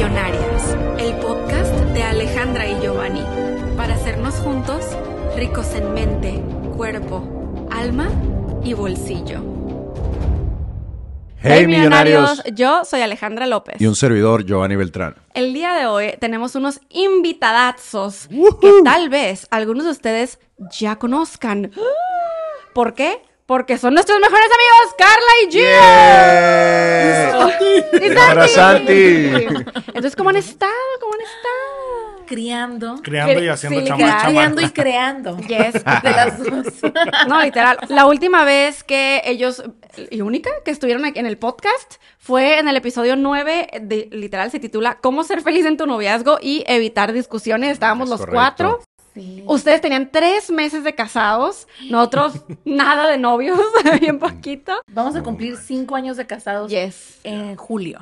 Millonarias, el podcast de Alejandra y Giovanni, para hacernos juntos ricos en mente, cuerpo, alma y bolsillo. Hey, millonarios. yo soy Alejandra López. Y un servidor, Giovanni Beltrán. El día de hoy tenemos unos invitadazos que tal vez algunos de ustedes ya conozcan. ¿Por qué? Porque son nuestros mejores amigos, Carla y Gio. Yeah. Para Santi. Entonces, ¿cómo han estado? ¿Cómo han estado? Criando. Criando y haciendo Sí, chama- Criando y creando. Yes. De las dos. No, literal. La última vez que ellos, y única, que estuvieron aquí en el podcast fue en el episodio 9, de, literal se titula ¿Cómo ser feliz en tu noviazgo y evitar discusiones? Estábamos Es los correcto. cuatro. Sí. Ustedes tenían tres meses de casados, nosotros nada de novios, bien poquito. Vamos a cumplir cinco años de casados Yes. en julio.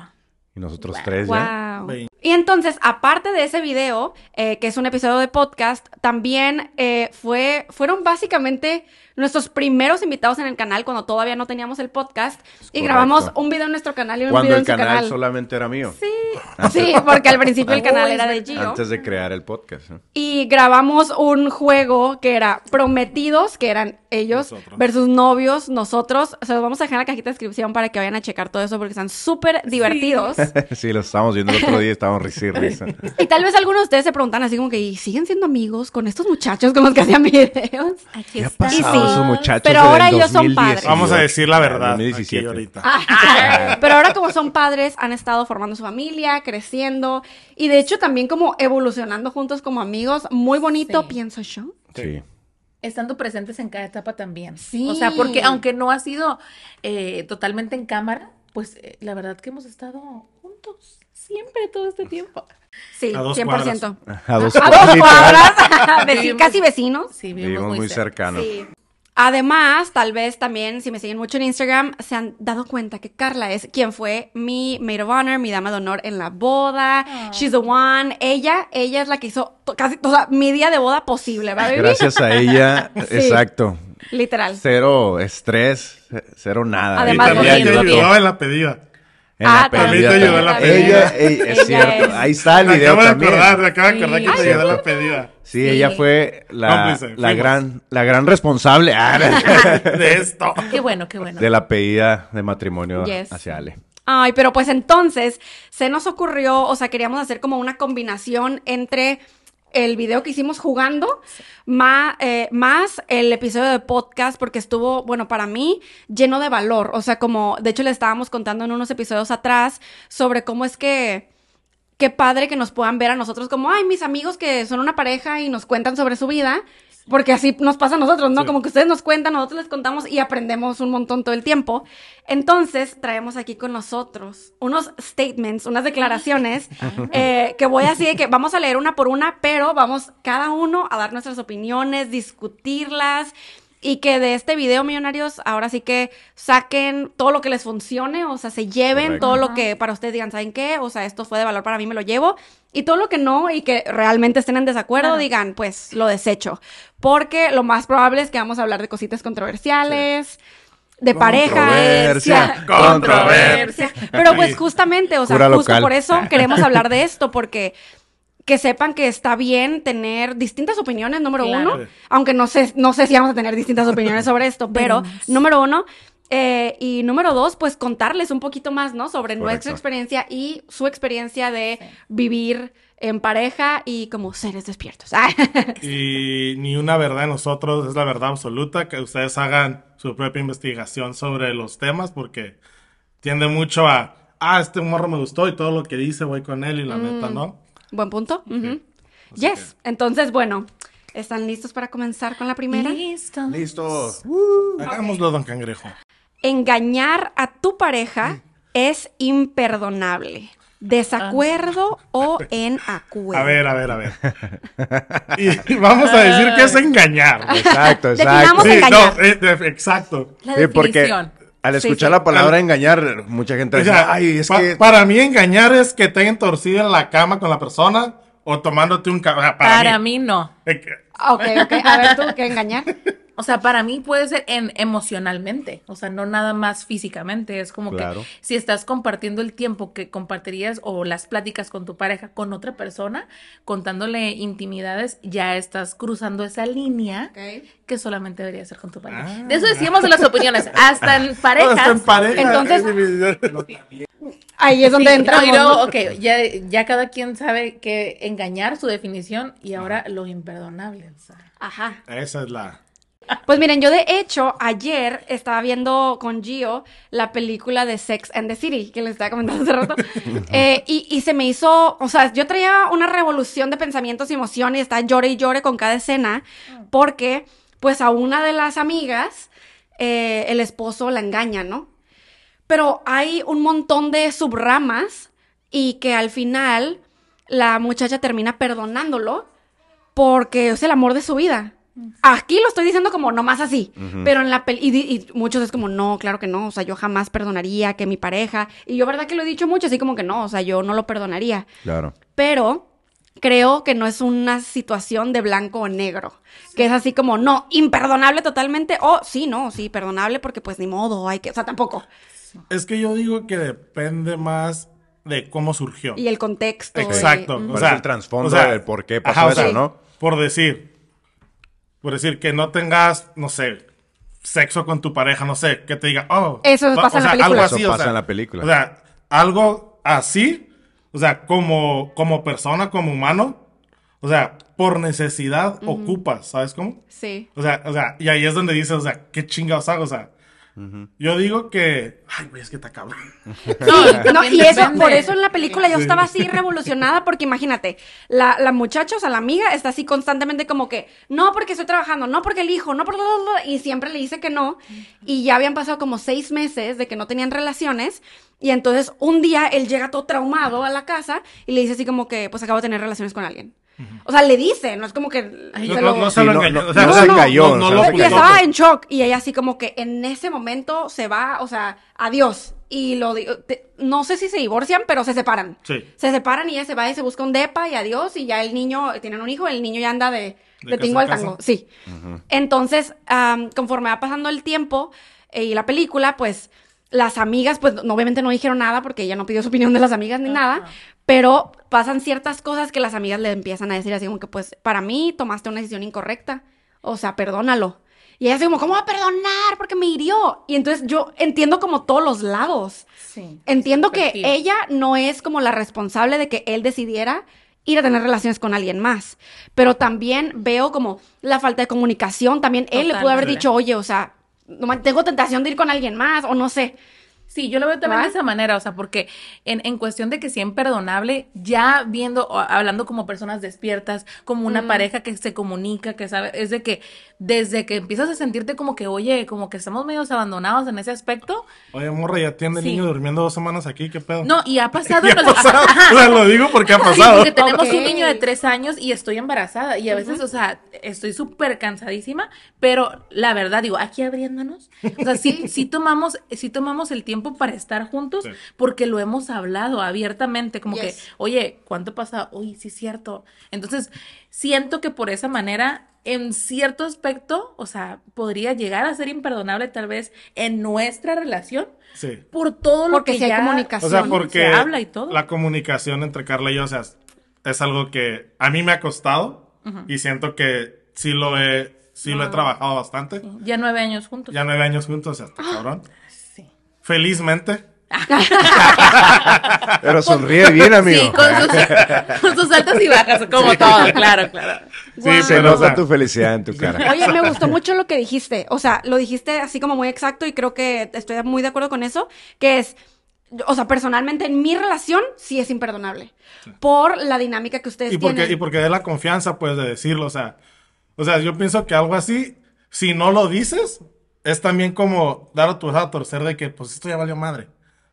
Y nosotros tres ya. Wow. Y entonces, aparte de ese video, eh, que es un episodio de podcast, también eh, fue, fueron básicamente nuestros primeros invitados en el canal cuando todavía no teníamos el podcast. y correcto. grabamos un video en nuestro canal y un Cuando video el en su canal, canal. solamente era mío. Sí, sí, porque al principio el canal era de Gio. Antes de crear el podcast. Y grabamos un juego que era Prometidos, que eran ellos, Nosotros. versus novios, nosotros. Se los vamos a dejar en la cajita de descripción para que vayan a checar todo eso porque están súper divertidos. sí, lo estábamos viendo el otro día, estábamos risa y risa. Y tal vez algunos de ustedes se preguntan así como que, ¿y siguen siendo amigos con estos muchachos con los que hacían videos? Aquí ¿Qué ha está. Y sí, esos muchachos pero ahora ellos son 2018? padres. Vamos a decir la verdad. 2017. aquí ahorita. Pero ahora como son padres, han estado formando su familia, creciendo y de hecho también como evolucionando juntos como amigos. Muy bonito, Sí. pienso yo. Sí. Estando presentes en cada etapa también. Sí. O sea, porque aunque no ha sido eh, totalmente en cámara, pues eh, la verdad que hemos estado juntos siempre todo este tiempo. Sí, A dos 100%. A dos, A dos cuadras, casi vecinos. Sí, vivimos, Vivimos muy cerca. cercanos. Sí. Además, tal vez también, si me siguen mucho en Instagram, se han dado cuenta que Carla es quien fue mi maid of honor, mi dama de honor en la boda. Ah. She's the one. Ella, ella es la que hizo casi, o sea, mi día de boda posible, ¿verdad, baby? Gracias a ella, Sí. exacto. Literal. Cero estrés, cero nada. Además, y también ayudó en la pedida. En Ah, la también te ayudó en la pedida. Ella, es Ella cierto. es- Ahí está el Me video acabo de también. acordar, me acabo de acordar Sí. que te Ay, ayudó en la pedida. Sí, Sí. ella fue la, Cómplice, la gran, la gran responsable ah, De esto. Qué bueno, qué bueno. de la pedida de matrimonio Yes. hacia Ale. Ay, pero pues entonces se nos ocurrió, o sea, queríamos hacer como una combinación entre el video que hicimos jugando ma- eh, más el episodio de podcast porque estuvo, bueno, para mí lleno de valor. O sea, como, de hecho le estábamos contando en unos episodios atrás sobre cómo es que... Qué padre que nos puedan ver a nosotros como, ay, mis amigos que son una pareja y nos cuentan sobre su vida, porque así nos pasa a nosotros, ¿no? Sí. Como que ustedes nos cuentan, nosotros les contamos y aprendemos un montón todo el tiempo. Entonces, traemos aquí con nosotros unos statements, unas declaraciones, eh, que voy así de que vamos a leer una por una, pero vamos cada uno a dar nuestras opiniones, discutirlas. Y que de este video, millonarios, ahora sí que saquen todo lo que les funcione, o sea, se lleven Correcto. todo lo que para ustedes digan, ¿saben qué? O sea, esto fue de valor para mí, me lo llevo. Y todo lo que no y que realmente estén en desacuerdo, Claro. digan, pues lo desecho. Porque lo más probable es que vamos a hablar de cositas controversiales, de pareja. Controversia, controversia. Pero pues justamente, o sea, Cura justo local. por eso queremos hablar de esto, porque que sepan que está bien tener distintas opiniones, número Claro. uno, aunque no sé, no sé si vamos a tener distintas opiniones sobre esto, pero número uno, eh, y número dos, pues contarles un poquito más, ¿no? Sobre nuestra experiencia y su experiencia de Sí. vivir en pareja y como seres despiertos. Y ni una verdad en nosotros es la verdad absoluta. Que ustedes hagan su propia investigación sobre los temas porque tiende mucho a, ah, este morro me gustó y todo lo que dice voy con él y la neta, ¿no? Buen punto. Yes. Entonces, bueno, ¿están listos para comenzar con la primera? Listo. Listo. Hagámoslo, don Cangrejo. Engañar a tu pareja es imperdonable. ¿Desacuerdo o en acuerdo? A ver, a ver, a ver. Y vamos a decir que es engañar. Exacto, exacto. Sí, engañar. no, eh, de- exacto. La Sí, porque al escuchar sí. la palabra engañar, mucha gente O dice, sea, ay, es pa- que... para mí engañar es que te hayan torcido en la cama con la persona o tomándote un café. Para, Para mí. mí no. Eh, que- Ok, ok. A ver, tú, ¿qué engañar? O sea, para mí puede ser en emocionalmente, o sea, no nada más físicamente. Es como Claro. que si estás compartiendo el tiempo que compartirías o las pláticas con tu pareja con otra persona, contándole intimidades, ya estás cruzando esa línea que solamente debería ser con tu pareja. Ah. De eso decíamos en las opiniones, hasta en parejas. Hasta en pareja. Entonces- Ahí es donde Sí, entra. no, y luego, ok, ya, ya cada quien sabe que engañar su definición y ahora lo imperdonable. o sea. Ajá. esa es la. Pues miren, yo de hecho ayer estaba viendo con Gio la película de Sex and the City, que les estaba comentando hace rato, Eh, y, y se me hizo, o sea, yo traía una revolución de pensamientos y emociones, y estaba llore y llore con cada escena, porque pues a una de las amigas eh, el esposo la engaña, ¿no? Pero hay un montón de subramas y que al final la muchacha termina perdonándolo porque es el amor de su vida. Aquí lo estoy diciendo como nomás así, pero en la peli y, y muchos es como no, claro que no, o sea, yo jamás perdonaría que mi pareja y yo verdad que lo he dicho mucho así como que no, o sea, yo no lo perdonaría, Claro. pero creo que no es una situación de blanco o negro, que es así como no, imperdonable totalmente o sí, no, sí, perdonable porque pues ni modo, hay que, o sea, tampoco. Es que yo digo que depende más de cómo surgió. Y el contexto. y- Exacto. Ujú. ¿Cuál es el trasfondo del por qué pasó eso, no? Por decir, por decir que no tengas, no sé, sexo con tu pareja, no sé, que te diga, oh. Eso o- pasa o en la sea, película. Algo Eso así, o pasa sea, en la película. O sea, algo así, o sea, como, como persona, como humano, o sea, por necesidad ocupas, ¿sabes cómo? Sí. O sea, o sea, y ahí es donde dices, o sea, ¿qué chingados hago? O sea, yo digo que, ay, güey, es que está cabrón. No, también y eso, por eso en la película yo estaba así revolucionada, porque imagínate, la, la muchacha, o sea, la amiga, está así constantemente como que, no porque estoy trabajando, no porque el hijo, no por y siempre le dice que no, y ya habían pasado como seis meses de que no tenían relaciones, y entonces un día él llega todo traumado a la casa y le dice así como que, pues acabo de tener relaciones con alguien. O sea, le dice, no es como que Ay, se No, lo- no, no Sí, se lo no, engañó. no, o sea, no o se sea, cayó, no- o no sea, lo se y estaba en shock y ella así como que en ese momento se va, o sea, adiós. Y lo te- no sé si se divorcian, pero se separan. Sí. Se separan y ella se va y se busca un depa y adiós y ya el niño, tienen un hijo, el niño ya anda de, De de casa tingo al casa. tango. Sí. Entonces, am, conforme va pasando el tiempo eh, y la película, pues las amigas, pues no- obviamente no dijeron nada porque ella no pidió su opinión de las amigas ni nada, pero pasan ciertas cosas que las amigas le empiezan a decir así como que, pues, para mí tomaste una decisión incorrecta, o sea, perdónalo. Y ella así como, ¿cómo va a perdonar? Porque me hirió. Y entonces yo entiendo como todos los lados. Sí. Entiendo que ella no es como la responsable de que él decidiera ir a tener relaciones con alguien más. Pero también veo como la falta de comunicación. También él le pudo haber dicho, oye, o sea, no tengo tentación de ir con alguien más, o no sé. Sí, yo lo veo también ¿Va? de esa manera, o sea, porque en, en cuestión de que sea imperdonable, ya viendo, o hablando como personas despiertas, como una pareja que se comunica, que sabe, es de que desde que empiezas a sentirte como que, oye, como que estamos medios abandonados en ese aspecto, Oye, morra, ya tiene el Sí. niño durmiendo dos semanas aquí, ¿qué pedo? no, y ha pasado... ¿Qué en ha los- pasado? O sea, lo digo porque ha Sí, pasado. porque tenemos Ok. un niño de tres años y estoy embarazada. Y a veces, o sea, estoy súper cansadísima, pero la verdad, digo, aquí abriéndonos, o sea, sí, sí tomamos, sí tomamos el tiempo para estar juntos Sí. porque lo hemos hablado abiertamente, como Yes. que, oye, ¿cuánto pasa? Uy, sí es cierto. Entonces, siento que por esa manera, en cierto aspecto, o sea, podría llegar a ser imperdonable tal vez en nuestra relación Sí. por todo lo Porque que hay ya comunicación. O sea, se porque se habla y todo. la comunicación entre Carla y yo, o sea, es algo que a mí me ha costado y siento que sí lo he, sí lo he trabajado bastante. ya nueve años juntos. Ya nueve años juntos, o sea, está cabrón. Felizmente. Pero sonríe bien, amigo. Sí, con sus, con sus altas y bajas, como todo, claro, claro. Sí, Guau. Se nota tu felicidad en tu cara. Oye, me gustó mucho lo que dijiste. O sea, lo dijiste así como muy exacto y creo que estoy muy de acuerdo con eso, que es, o sea, personalmente en mi relación sí es imperdonable por la dinámica que ustedes y porque, tienen. y porque de la confianza, pues, de decirlo, o sea, o sea, yo pienso que algo así, si no lo dices, es también como dar a tu a torcer de que, pues, esto ya valió madre.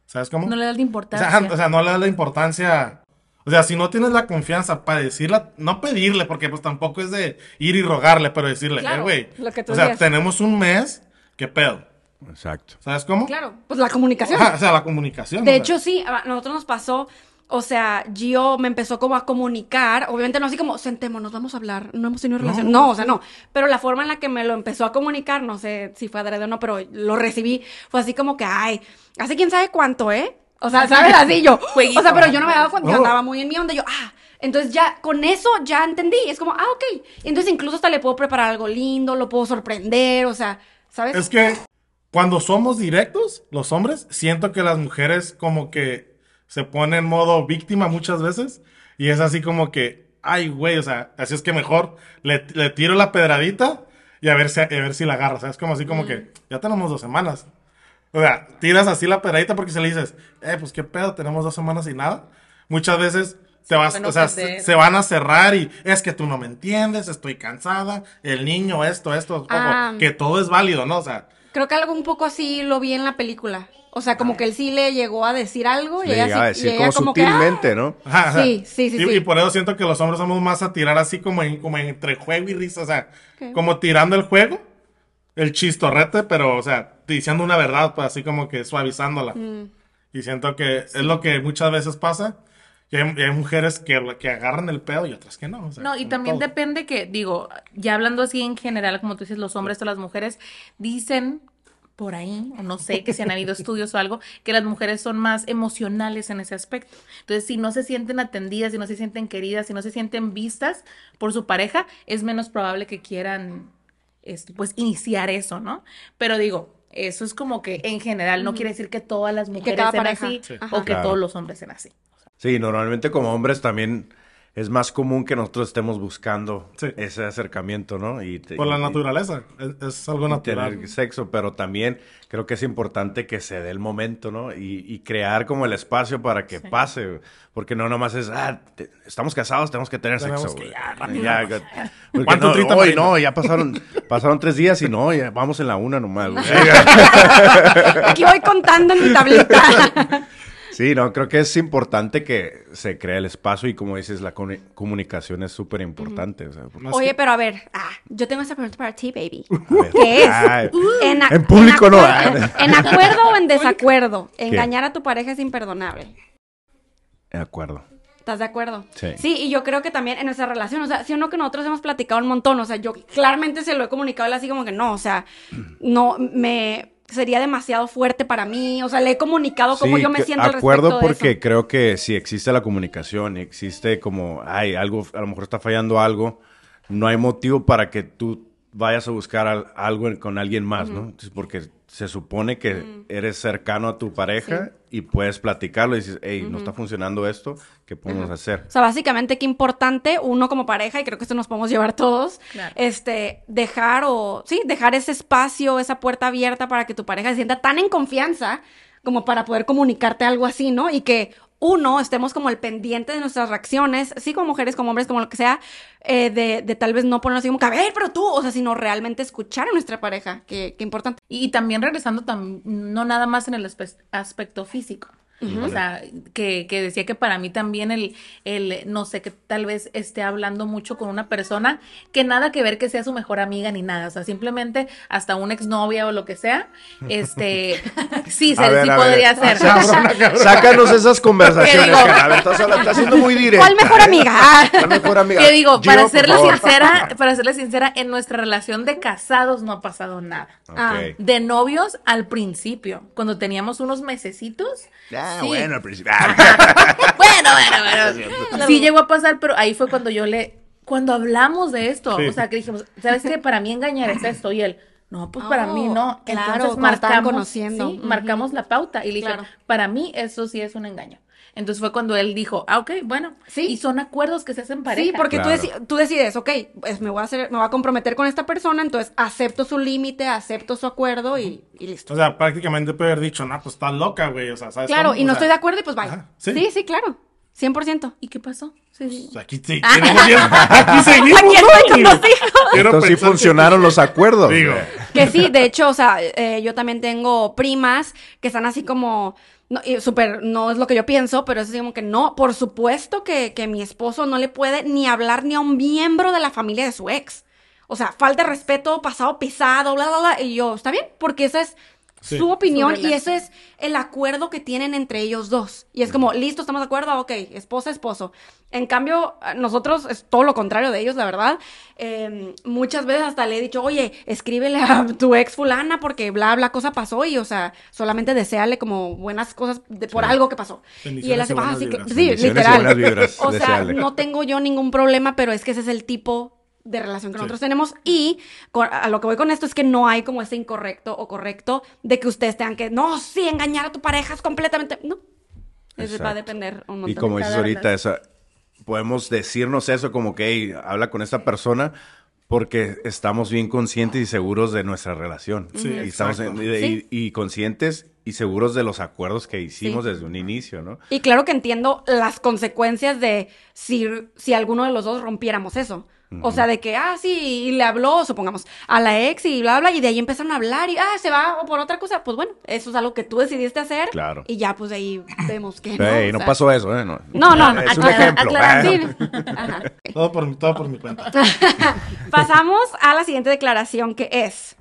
¿Sabes cómo? No le das la O importancia. sea, o sea, no le das la importancia. O sea, si no tienes la confianza para decirla, no pedirle, porque pues tampoco es de ir y rogarle, pero decirle, Claro, eh, güey. lo que tú O sea, tenemos un mes, ¿qué pedo? Exacto. ¿Sabes cómo? Claro, pues la comunicación. O sea, la comunicación. De o sea. hecho, sí, a nosotros nos pasó o sea, Gio me empezó como a comunicar, obviamente no así como, sentémonos, vamos a hablar, no hemos tenido relación. No, o sea, no. Pero la forma en la que me lo empezó a comunicar, no sé si fue adrede o no, pero lo recibí, fue así como que, ay, hace quién sabe cuánto, ¿eh? O sea, ¿sabes? Así yo. O sea, pero yo no me dado cuenta, yo andaba muy en mi onda, yo, ah, entonces ya con eso ya entendí. Es como, ah, ok. Entonces incluso hasta le puedo preparar algo lindo, lo puedo sorprender, o sea, ¿sabes? Es que cuando somos directos, los hombres, siento que las mujeres como que se ponen en modo víctima muchas veces. Y es así como que, ay, güey, o sea, así es que mejor le, tiro la pedradita y a ver si, a ver si la agarra. O sea, es como así como que, ya tenemos dos semanas. O sea, tiras así la pedradita porque se le dices, eh, pues qué pedo, tenemos dos semanas y nada. Muchas veces se, vas, o sea, se, van a cerrar y es que tú no me entiendes, estoy cansada, el niño, esto, esto, ah. que todo es válido, ¿no? O sea. Creo que algo un poco así lo vi en la película. O sea, como que él sí le llegó a decir algo y ella sí, a decir como, sutilmente, ¿no? Sí, sí, sí, y, por eso siento que los hombres somos más a tirar así como, en, como entre juego y risa, o sea, como tirando el juego, el chistorrete, pero, o sea, diciendo una verdad, pues así como que suavizándola. Mm. Y siento que es lo que muchas veces pasa. Y hay, mujeres que, que, agarran el pedo y otras que no. no, y también depende que, digo, ya hablando así en general, como tú dices, los hombres o las mujeres, dicen por ahí, o no sé, que si han habido estudios o algo, que las mujeres son más emocionales en ese aspecto. Entonces, si no se sienten atendidas, si no se sienten queridas, si no se sienten vistas por su pareja, es menos probable que quieran, este, pues, iniciar eso, ¿no? Pero digo, eso es como que en general, no quiere decir que todas las mujeres sean así o que todos los hombres sean así. Sí, normalmente como hombres también es más común que nosotros estemos buscando ese acercamiento, ¿no? Y Por la naturaleza, es, algo natural. Tener sexo, pero también creo que es importante que se dé el momento, ¿no? Y, crear como el espacio para que pase, porque no nomás es, ah, estamos casados, tenemos que tener sexo. Que ya, ya, ¿Cuánto no, no, ya pasaron, pasaron tres días y no, ya vamos en la una nomás. Aquí voy contando en mi tableta. Sí, no, creo que es importante que se cree el espacio y como dices, la comunicación es súper importante. Oye, pero a ver, ah, yo tengo esta pregunta para ti, baby. ¿Qué es? en, público no. ¿En acuerdo o en desacuerdo? Engañar a tu pareja es imperdonable. De acuerdo. ¿Estás de acuerdo? Sí. Sí, y yo creo que también en nuestra relación, o sea, si uno que nosotros hemos platicado un montón, o sea, yo claramente se lo he comunicado él así como que no, o sea, no, me, sería demasiado fuerte para mí. O sea, le he comunicado cómo yo me siento al acuerdo porque creo que si existe la comunicación, existe como, ay, algo, a lo mejor está fallando algo, no hay motivo para que tú vayas a buscar algo con alguien más, ¿no? porque se supone que eres cercano a tu pareja y puedes platicarlo y dices, hey, no está funcionando esto, ¿qué podemos hacer? O sea, básicamente qué importante uno como pareja, y creo que esto nos podemos llevar todos, este, dejar o, sí, dejar ese espacio, esa puerta abierta para que tu pareja se sienta tan en confianza como para poder comunicarte algo así, ¿no? Y que uno, estemos como el pendiente de nuestras reacciones, sí como mujeres, como hombres, como lo que sea, eh, de, de, tal vez no ponernos así como que, a ver, pero tú, o sea, sino realmente escuchar a nuestra pareja, que, importante. Y, también regresando, no nada más en el aspecto físico, o sea, que, que, decía que para mí también el, el, no sé, que tal vez esté hablando mucho con una persona que nada que ver que sea su mejor amiga ni nada, o sea, simplemente hasta una exnovia o lo que sea, este, sí, sí podría ser. Sácanos esas conversaciones, a ver, estás, haciendo muy directa. ¿Cuál mejor amiga? ¿Cuál mejor amiga? Que digo, para serle sincera, para serle sincera, en nuestra relación de casados no ha pasado nada. Ah, de novios al principio, cuando teníamos unos mesecitos. Ah, bueno, al principio. bueno, bueno, bueno. Sí llegó a pasar, pero ahí fue cuando yo le, cuando hablamos de esto, o sea, que dijimos, ¿sabes qué? Para mí engañar es esto y él. No, pues para mí no. Entonces marcamos, conociendo. marcamos la pauta y le dije, para mí eso sí es un engaño. Entonces fue cuando él dijo, ah, ok, bueno. Sí. Y son acuerdos que se hacen pareja. Sí, porque tú, tú, decides, ok, pues me voy a hacer, me voy a comprometer con esta persona, entonces acepto su límite, acepto su acuerdo y, listo. O sea, prácticamente puede haber dicho, no, pues estás loca, güey. O sea, ¿sabes? Claro, y no estoy de acuerdo y pues bye. ¿sí? sí, claro. 100%. ¿Y qué pasó? Sí, pues aquí sí, aquí seguimos. Aquí estoy con los hijos. Entonces sí funcionaron los acuerdos. Digo. Que sí, de hecho, o sea, eh, yo también tengo primas que están así como no, y súper, no es lo que yo pienso, pero es como que no, por supuesto que, que mi esposo no le puede ni hablar ni a un miembro de la familia de su ex. O sea, falta de respeto, pasado pisado, bla, bla, bla. Y yo, está bien, porque esa es Sí. su opinión Su y ese es el acuerdo que tienen entre ellos dos. Y es como, listo, estamos de acuerdo, ok, esposa, esposo. En cambio, nosotros es todo lo contrario de ellos, la verdad. Eh, muchas veces hasta le he dicho, oye, escríbele a tu ex fulana porque bla, bla, cosa pasó y, o sea, solamente deseale como buenas cosas de- por algo que pasó. Y él hace, "Ah, sí que-" vibras. sí, Bendiciones y literal. o sea, deseale. no tengo yo ningún problema, pero es que ese es el tipo de relación que Sí. nosotros tenemos y a lo que voy con esto es que no hay como ese incorrecto o correcto de que ustedes tengan que, no, sí, engañar a tu pareja es completamente, no. Eso va a depender un Y como dices ahorita, esa, podemos decirnos eso como que "Hey, habla con esta persona porque estamos bien conscientes y seguros de nuestra relación. Sí, y, estamos en- y, Sí. y- y conscientes y seguros de los acuerdos que hicimos Sí. desde un inicio, ¿no? Y claro que entiendo las consecuencias de si, si alguno de los dos rompiéramos eso. O sea, de que, ah, sí, y le habló, supongamos, a la ex y bla, bla, y de ahí empezaron a hablar y, ah, se va por otra cosa. Pues bueno, eso es algo que tú decidiste hacer. Claro. Y ya, pues de ahí vemos que. O no sea, pasó eso, ¿eh? No, No, no, es un ejemplo. aclarando. Sí. Ajá. Todo por, mi- todo por mi cuenta. Pasamos a la siguiente declaración que es,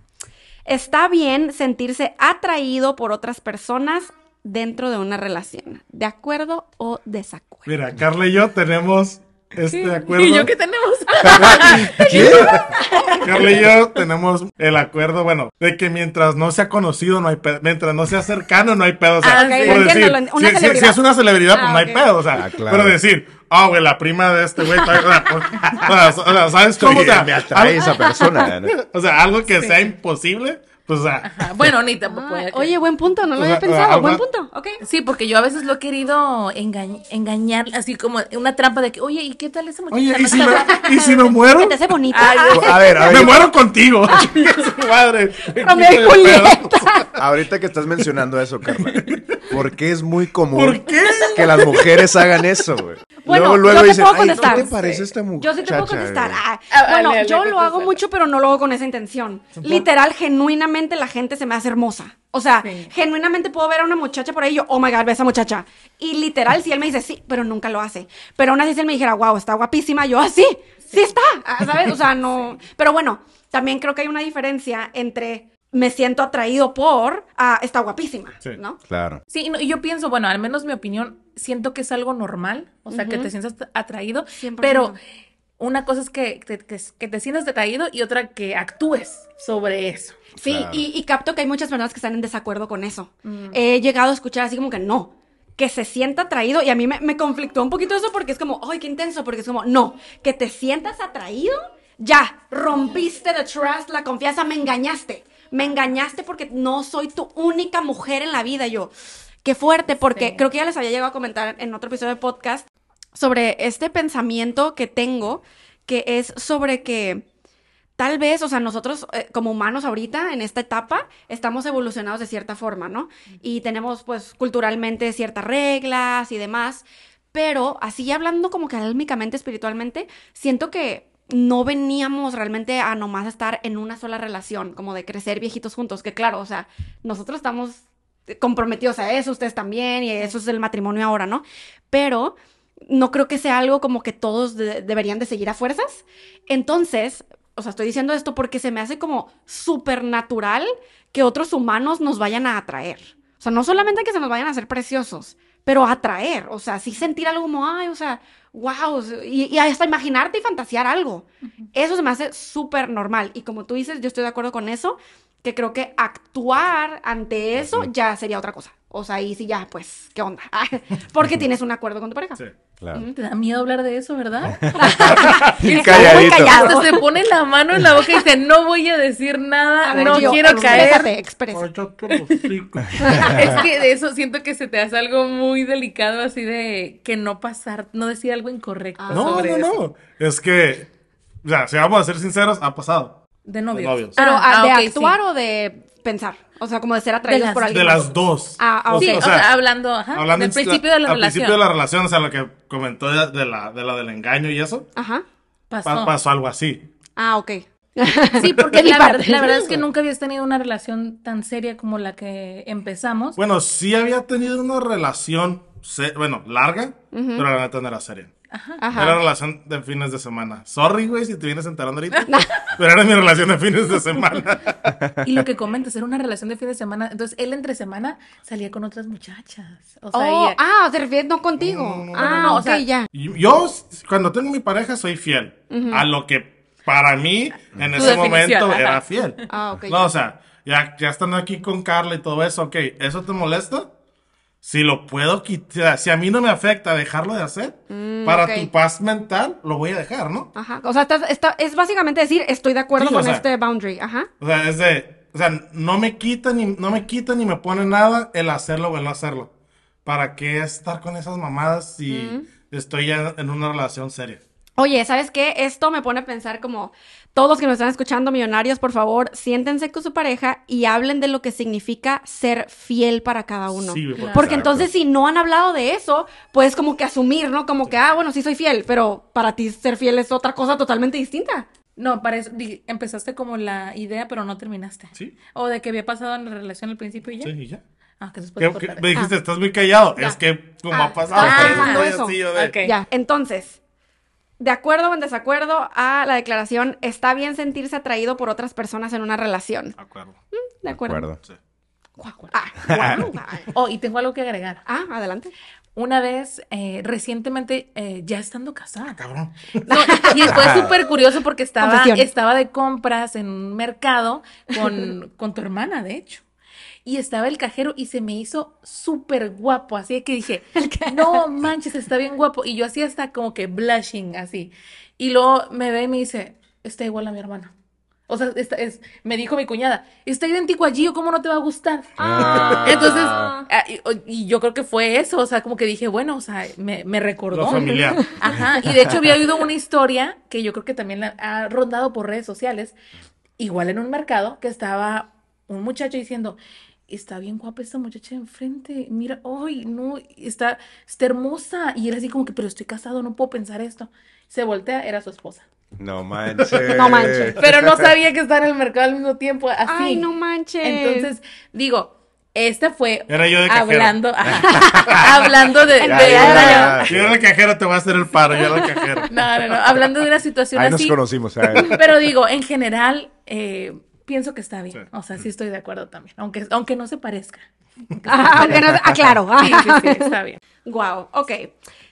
está bien sentirse atraído por otras personas dentro de una relación, ¿de acuerdo o desacuerdo? Mira, Carla y yo tenemos este acuerdo. ¿Y yo qué tenemos? Carla y yo tenemos el acuerdo, bueno, de que mientras no sea conocido no hay pedo, mientras no sea cercano no hay pedo, o sea, Ah, ok, por decir, si, si- si es una celebridad, pues Ah, no hay ok. pedo, o sea, Ah, claro. pero decir, ah, güey, la prima de este güey, o sea, ¿sabes cómo? O sea, me atrae algo- esa persona. ¿no? o sea, algo que sea imposible, pues, Ajá, Bueno, ni tampoco. Ah, oye, buen punto, no lo O había sea, pensado, buen punto, ok. Sí, porque yo a veces lo he querido engañ- engañar, así como una trampa de que, oye, ¿y qué tal esa muchacha? oye, ¿y No si me, y si me muero? Que te hace bonita. Ay, A ver, a Me ver, muero contigo. Madre. Romeo y Qué pedo. Julieta. ahorita que estás mencionando eso, Carla, ¿por qué es muy común ¿Por qué? que las mujeres hagan eso, güey? Bueno, luego, luego yo te dicen, puedo "Ay, contestar". ¿qué te parece esta muchacha? Yo sí te puedo contestar. güey?" Ah, Ah, bueno, yo lo hago mucho, pero no lo hago con esa intención. Literal, genuinamente la gente se me hace hermosa. O sea, Sí. genuinamente puedo ver a una muchacha por ahí y yo, oh my god, ve a esa muchacha. Y literal, si él me dice sí, pero nunca lo hace. Pero aún así, si él me dijera, wow, está guapísima, yo, ah, sí, sí está. Ah, ¿Sabes? O sea, no. Pero bueno, también creo que hay una diferencia entre me siento atraído por, ah, está guapísima, Sí. ¿no? Claro. Sí, no, y yo pienso, bueno, al menos mi opinión, siento que es algo normal, o sea, que te sientas atraído, 100%. pero una cosa es que te, que, que te sientas atraído y otra que actúes sobre eso. Sí, Claro. y, y capto que hay muchas personas que están en desacuerdo con eso. He llegado a escuchar así como que no, que se sienta atraído y a mí me, me conflictó un poquito eso porque es como, ay, qué intenso, porque es como, no, que te sientas atraído, ya, rompiste the trust, la confianza, me engañaste, me engañaste porque no soy tu única mujer en la vida, yo. Qué fuerte, porque Sí. creo que ya les había llegado a comentar en otro episodio de podcast sobre este pensamiento que tengo, que es sobre que tal vez, o sea, nosotros eh, como humanos ahorita, en esta etapa, estamos evolucionados de cierta forma, ¿no? Y tenemos, pues, culturalmente ciertas reglas y demás, pero así hablando como que espiritualmente, siento que no veníamos realmente a nomás estar en una sola relación, como de crecer viejitos juntos, que claro, o sea, nosotros estamos comprometidos a eso, ustedes también, y eso es el matrimonio ahora, ¿no? Pero no creo que sea algo como que todos de- deberían de seguir a fuerzas. Entonces, o sea, estoy diciendo esto porque se me hace como súper natural que otros humanos nos vayan a atraer. O sea, no solamente que se nos vayan a hacer preciosos, pero atraer. O sea, sí sentir algo como, ay, o sea, wow. Y, y hasta imaginarte y fantasear algo. Eso se me hace súper normal. Y como tú dices, yo estoy de acuerdo con eso, que creo que actuar ante eso ya sería otra cosa. O sea, ahí sí ya, pues, ¿qué onda? Porque tienes un acuerdo con tu pareja. Sí. Claro. Te da miedo hablar de eso, ¿verdad? Calladito. callado. Se pone la mano en la boca y dice, no voy a decir nada, A ver, no quiero caer. expresa. Cállate los hocico. es que de eso siento que se te hace algo muy delicado, así de que no pasar, no decir algo incorrecto Ah. No, sobre no, eso. no. Es que, o sea, si vamos a ser sinceros, ha pasado. De novios. De novios. Pero, Ah, ah, ¿de ah, actuar sí. o de pensar? O sea, como de ser atraídos las- por alguien De las dos. Ah, ah, ok. Sí, o o sea, sea, hablando, ajá, hablando del principio de la al relación. principio de la relación, o sea, lo que comentó de, de la, de la del engaño y eso, Ajá. Pasó. pa- pasó algo así. Ah, ok. Sí, porque De la, parte. ver- la verdad es que nunca habías tenido una relación tan seria como la que empezamos. Bueno, sí había tenido una relación, bueno, larga, pero la neta no era seria. Ajá. Ajá. Era relación de fines de semana. Sorry, güey, si te vienes enterando ahorita. pero era mi relación de fines de semana. Y lo que comentas, era una relación de fin de semana. Entonces, él entre semana salía con otras muchachas. O sea, Oh, ah, te refieres no contigo. No, no, no, ah, no, no, o ok, sea, ya. Y Yo, cuando tengo mi pareja, soy fiel. A lo que para mí, en Tu ese definición, momento, ajá. era fiel. Ah, ok, No, ya. o sea, ya, ya estando aquí con Carla y todo eso, ok, ¿eso te molesta? Si lo puedo quitar, si a mí no me afecta dejarlo de hacer, para ok. tu paz mental, lo voy a dejar, ¿no? Ajá. O sea, estás- está- es básicamente decir, estoy de acuerdo Sí, o con sea- este boundary. Ajá. O sea, es de, o sea, no me quita ni, no me quita ni me pone nada el hacerlo o el no hacerlo. ¿Para qué estar con esas mamadas si estoy ya en una relación seria? Oye, ¿sabes qué? Esto me pone a pensar como todos que nos están escuchando, millonarios, por favor, siéntense con su pareja y hablen de lo que significa ser fiel para cada uno. Sí, Porque entonces si no han hablado de eso, puedes como que asumir, ¿no? Como que, ah, bueno, sí soy fiel, pero para ti ser fiel es otra cosa totalmente distinta. No, para eso, di- empezaste como la idea, pero no terminaste. Sí. O de que había pasado en la relación al principio y ya. Sí, y ya. Ah, que después ¿Qué- qué- me dijiste, estás muy callado. Ya. Es que, como Ah, ha pasado, estaba por eso así, yo de- Ok. Ya, entonces, de acuerdo o en desacuerdo a la declaración, está bien sentirse atraído por otras personas en una relación. De acuerdo. De acuerdo. acuerdo. Sí. Ah, guau. Oh, y tengo algo que agregar. Ah, adelante. Una vez, eh, recientemente, eh, ya estando casada. Cabrón. No, y fue súper curioso porque estaba, Confesión. estaba de compras en un mercado con, con tu hermana, de hecho. Y estaba el cajero y se me hizo súper guapo, así que dije, no manches, está bien guapo. Y yo así hasta como que blushing, así. Y luego me ve y me dice, está igual a mi hermana. O sea, está- es, me dijo mi cuñada, está idéntico a Gio, ¿cómo no te va a gustar? Ah. Entonces, ah, y, y yo creo que fue eso, o sea, como que dije, bueno, o sea, me, me recordó. Lo familiar. Ajá, y de hecho había oído una historia que yo creo que también la ha rondado por redes sociales, igual en un mercado, que estaba un muchacho diciendo, está bien guapa esta muchacha de enfrente, mira, ay, no, está, está hermosa, y él así como que, pero estoy casado, no puedo pensar esto. Se voltea, era su esposa. No manches. No manches. Pero no sabía que estaba en el mercado al mismo tiempo, así. Ay, no manches. Entonces, digo, esta fue Era yo de cajero. hablando, ajá, hablando de, de- Ya, ya. Yo era el cajero, te voy a hacer el paro, yo era el cajero. no, no, no, hablando de una situación Ahí nos así. conocimos. ¿sabes? Pero digo, en general, eh, pienso que está bien. Sí. O sea, sí estoy de acuerdo también. Aunque, aunque no se parezca. Ah, aunque no, ah, claro. Sí, sí, sí, está bien. Wow, ok.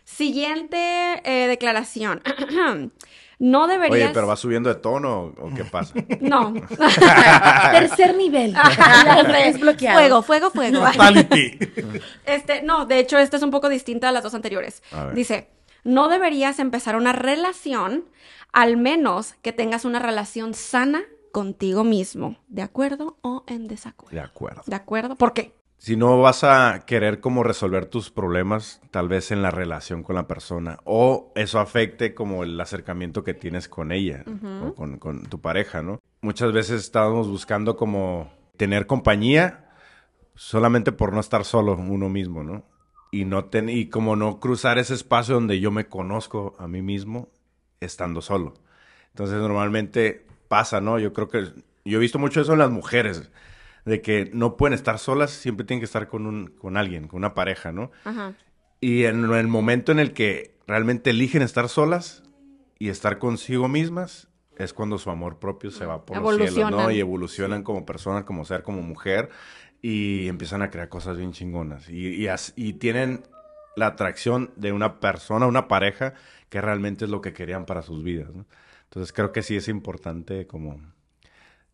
Siguiente eh, declaración. no Oye, deberías... pero va subiendo de tono o qué pasa? No. Tercer nivel. es bloqueado. Fuego, fuego, fuego. Fatality. Este, no, de hecho, esta es un poco distinta a las dos anteriores. A ver. Dice, no deberías empezar una relación al menos que tengas una relación sana contigo mismo. ¿De acuerdo o en desacuerdo? De acuerdo. ¿De acuerdo? ¿Por qué? Si no vas a querer como resolver tus problemas, tal vez en la relación con la persona, o eso afecte como el acercamiento que tienes con ella o con, con tu pareja, ¿no? Muchas veces estamos buscando como tener compañía solamente por no estar solo uno mismo, ¿no? Y, no ten- y como no cruzar ese espacio donde yo me conozco a mí mismo estando solo. Entonces normalmente pasa, ¿no? Yo creo que yo he visto mucho eso en las mujeres, de que no pueden estar solas, siempre tienen que estar con, un, con alguien, con una pareja, ¿no? Ajá. Y en el momento en el que realmente eligen estar solas y estar consigo mismas, es cuando su amor propio se va por los cielos, ¿no? Y evolucionan como persona, como ser, como mujer, y empiezan a crear cosas bien chingonas. Y, y, as- y tienen la atracción de una persona, una pareja, que realmente es lo que querían para sus vidas, ¿no? Entonces creo que sí es importante como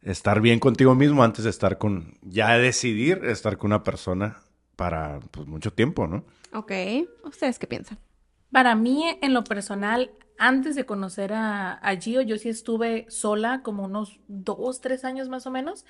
estar bien contigo mismo antes de estar con, ya decidir estar con una persona para pues, mucho tiempo, ¿no? Ok. ¿Ustedes qué piensan? Para mí, en lo personal, antes de conocer a, a Gio, yo sí estuve sola como unos dos, tres años más o menos,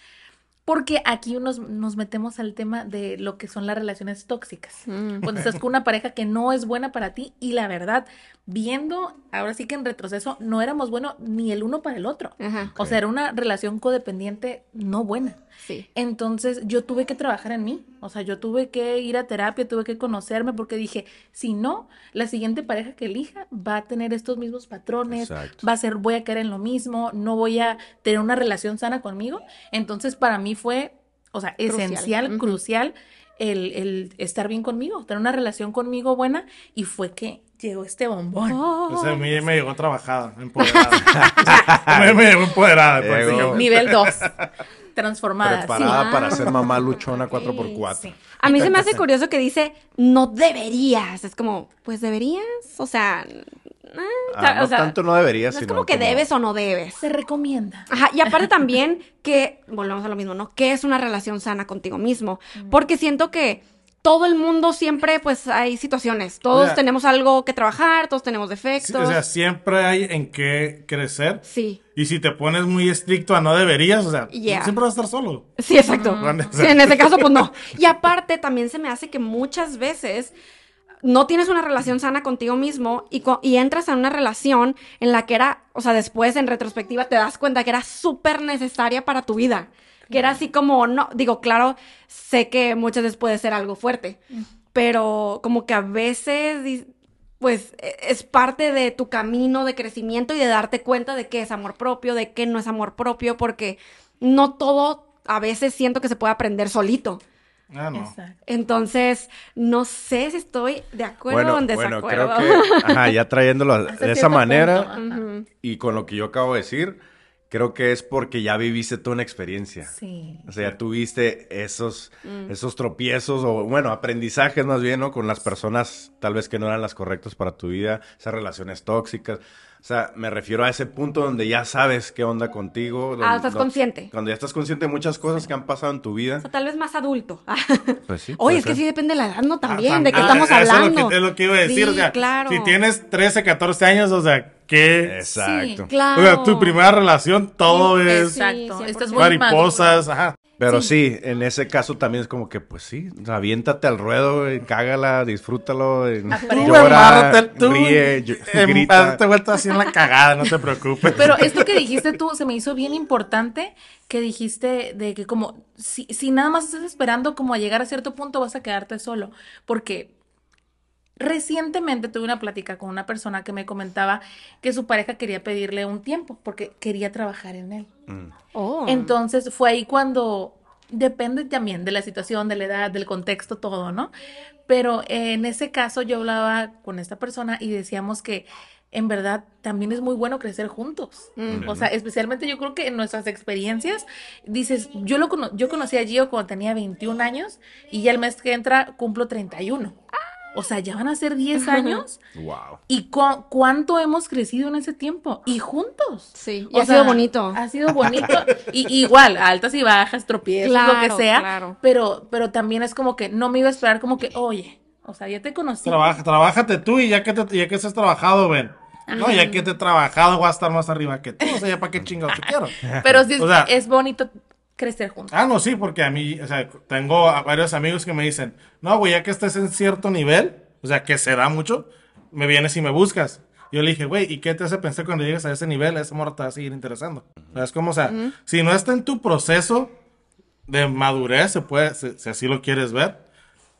porque aquí nos, nos metemos al tema de lo que son las relaciones tóxicas. Mm. Cuando estás con una pareja que no es buena para ti y la verdad, viendo, ahora sí que en retroceso, no éramos buenos ni el uno para el otro. Ajá. O sea, era una relación codependiente no buena. Sí. Entonces yo tuve que trabajar en mí, o sea, yo tuve que ir a terapia, tuve que conocerme porque dije, si no, la siguiente pareja que elija va a tener estos mismos patrones, Exacto. va a ser, voy a caer en lo mismo, no voy a tener una relación sana conmigo. Entonces para mí fue, o sea, Crucial. esencial, Ujú. crucial el, el estar bien conmigo, tener una relación conmigo buena y fue que llegó este bombón. Oh. Pues a mí me llegó trabajada, empoderada. a mí me llegó empoderada, Llegó. Nivel 2. Transformada. Preparada sí. para ser mamá luchona 4x4. Sí. A mí se me hace curioso que dice, no deberías. Es como, pues deberías. O sea, ah, Ah, no o sea, tanto no deberías, no es sino como que debes o no debes. Se recomienda. Ajá, y aparte también que, volvemos a lo mismo, ¿no? ¿Qué es una relación sana contigo mismo? Porque siento que todo el mundo siempre, pues hay situaciones. Todos O sea, tenemos algo que trabajar, todos tenemos defectos. o sea, siempre hay en qué crecer. Sí. Y si te pones muy estricto a no deberías, o sea, Yeah. siempre vas a estar solo. Sí, exacto. Mm. Sí, en ese caso, pues no. Y aparte, también se me hace que muchas veces no tienes una relación sana contigo mismo y, cu- y entras en una relación en la que era, o sea, después en retrospectiva te das cuenta que era súper necesaria para tu vida. Que era así como, no, digo, claro, sé que muchas veces puede ser algo fuerte, pero como que a veces, pues, e- es parte de tu camino de crecimiento y de darte cuenta de qué es amor propio, de qué no es amor propio, porque no todo a veces siento que se puede aprender solito. Ah, no. Entonces, no sé si estoy de acuerdo o Bueno, en bueno, desacuerdo. creo que, ajá, ya trayéndolo de esa manera punto, y con lo que yo acabo de decir, creo que es porque ya viviste toda una experiencia. Sí. O sea, ya tuviste esos, esos tropiezos o, bueno, aprendizajes más bien, ¿no? Con las personas tal vez que no eran las correctas para tu vida, esas relaciones tóxicas. O sea, me refiero a ese punto donde ya sabes qué onda contigo. donde- Ah, estás consciente. Cuando ya estás consciente de muchas cosas que han pasado en tu O vida. sea, tal vez más adulto. Pues sí. Oye, es que sí depende de la edad, ¿no? También, Ah, de qué ah, estamos eso es lo hablando. que- Es lo que, iba a decir. Sí, o sea, claro. si tienes 13, 14 años, o sea, ¿qué? Exacto. Claro. O sea, tu primera relación, todo es Exacto. Sí, Estás 100%. muy mariposas, ajá. Pero Sí. sí. en ese caso también es como que, pues sí, aviéntate al ruedo, güey, cágala, disfrútalo. Tú llora, tú, ríe, em, grita. Date vuelta así en la cagada, no te preocupes. Pero esto que dijiste tú se me hizo bien importante que dijiste de que como si, si nada más estás esperando como a llegar a cierto punto vas a quedarte solo. Porque recientemente tuve una plática con una persona que me comentaba que su pareja quería pedirle un tiempo porque quería trabajar en él. Mm. Oh. Entonces fue ahí cuando depende también de la situación, de la edad, del contexto, todo, ¿no? Pero en ese caso yo hablaba con esta persona y decíamos que en verdad también es muy bueno crecer juntos. Mm. O sea, especialmente yo creo que en nuestras experiencias, dices, yo lo cono- yo conocí a Gio cuando tenía 21 años y ya el mes que entra cumplo 31. O sea, ya van a ser 10 años. Wow. ¿Y cu- cuánto hemos crecido en ese tiempo? Y juntos. Sí, y O ha sea, sido bonito. Ha sido bonito. y igual, altas y bajas, tropiezos, lo que sea. claro. Pero, pero también es como que no me iba a esperar como que, oye, o sea, ya te conocí. Trabaja, trabájate tú y ya que, te, ya que estés trabajado, ven. No, ya que te he trabajado, voy a estar más arriba que tú. O sea, ya para qué chingados te quiero. Pero sí es, O sea- es bonito crecer juntos. Ah, no, sí, porque a mí, o sea, tengo a varios amigos que me dicen, no, güey, ya que estés en cierto nivel, o sea, que se da mucho, me vienes y me buscas. Yo le dije, güey, ¿y qué te hace pensar cuando llegues a ese nivel, a ese morro te va a seguir interesando? O sea, es como, o sea, si no está en tu proceso de madurez, se puede, si, si así lo quieres ver.